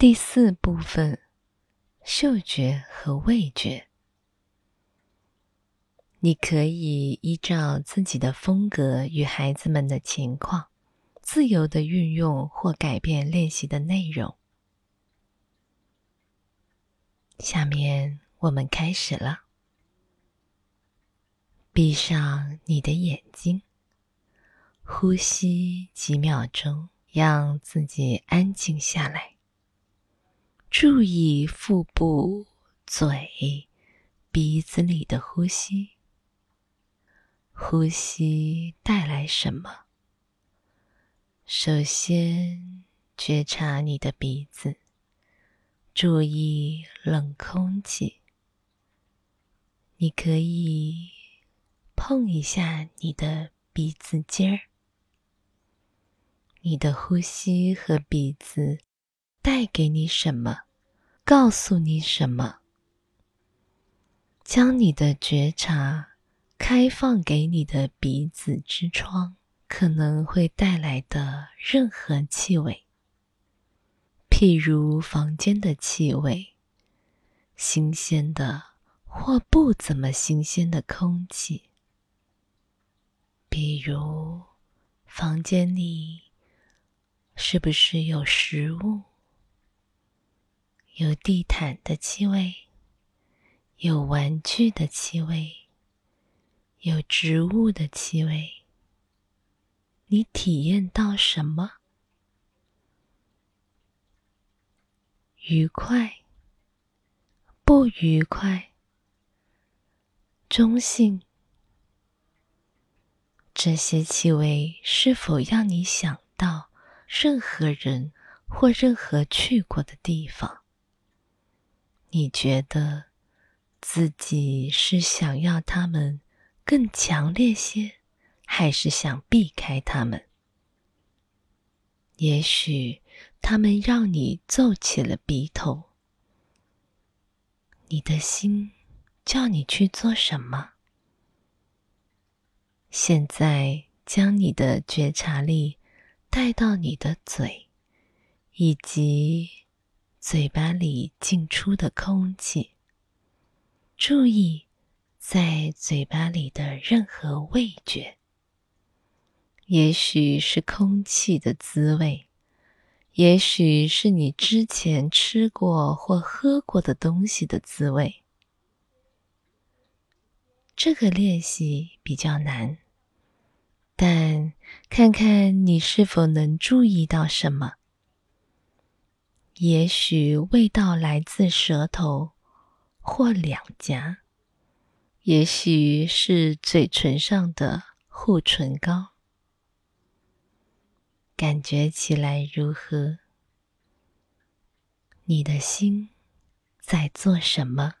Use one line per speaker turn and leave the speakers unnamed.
第四部分：嗅觉和味觉。你可以依照自己的风格与孩子们的情况，自由的运用或改变练习的内容。下面我们开始了。闭上你的眼睛，呼吸几秒钟，让自己安静下来。注意腹部、嘴、鼻子里的呼吸。呼吸带来什么？首先觉察你的鼻子，注意冷空气。你可以碰一下你的鼻子尖儿。你的呼吸和鼻子带给你什么？告诉你什么？将你的觉察。开放给你的鼻子之窗可能会带来的任何气味，譬如房间的气味、新鲜的或不怎么新鲜的空气，比如房间里是不是有食物、有地毯的气味、有玩具的气味。有植物的气味，你体验到什么？愉快？不愉快？中性？这些气味是否让你想到任何人或任何去过的地方？你觉得自己是想要他们？更强烈些，还是想避开他们？也许他们让你皱起了鼻头。你的心叫你去做什么？现在将你的觉察力带到你的嘴，以及嘴巴里进出的空气。注意。在嘴巴里的任何味觉，也许是空气的滋味，也许是你之前吃过或喝过的东西的滋味。这个练习比较难，但看看你是否能注意到什么。也许味道来自舌头或两颊。也许是嘴唇上的护唇膏，感觉起来如何？你的心在做什么？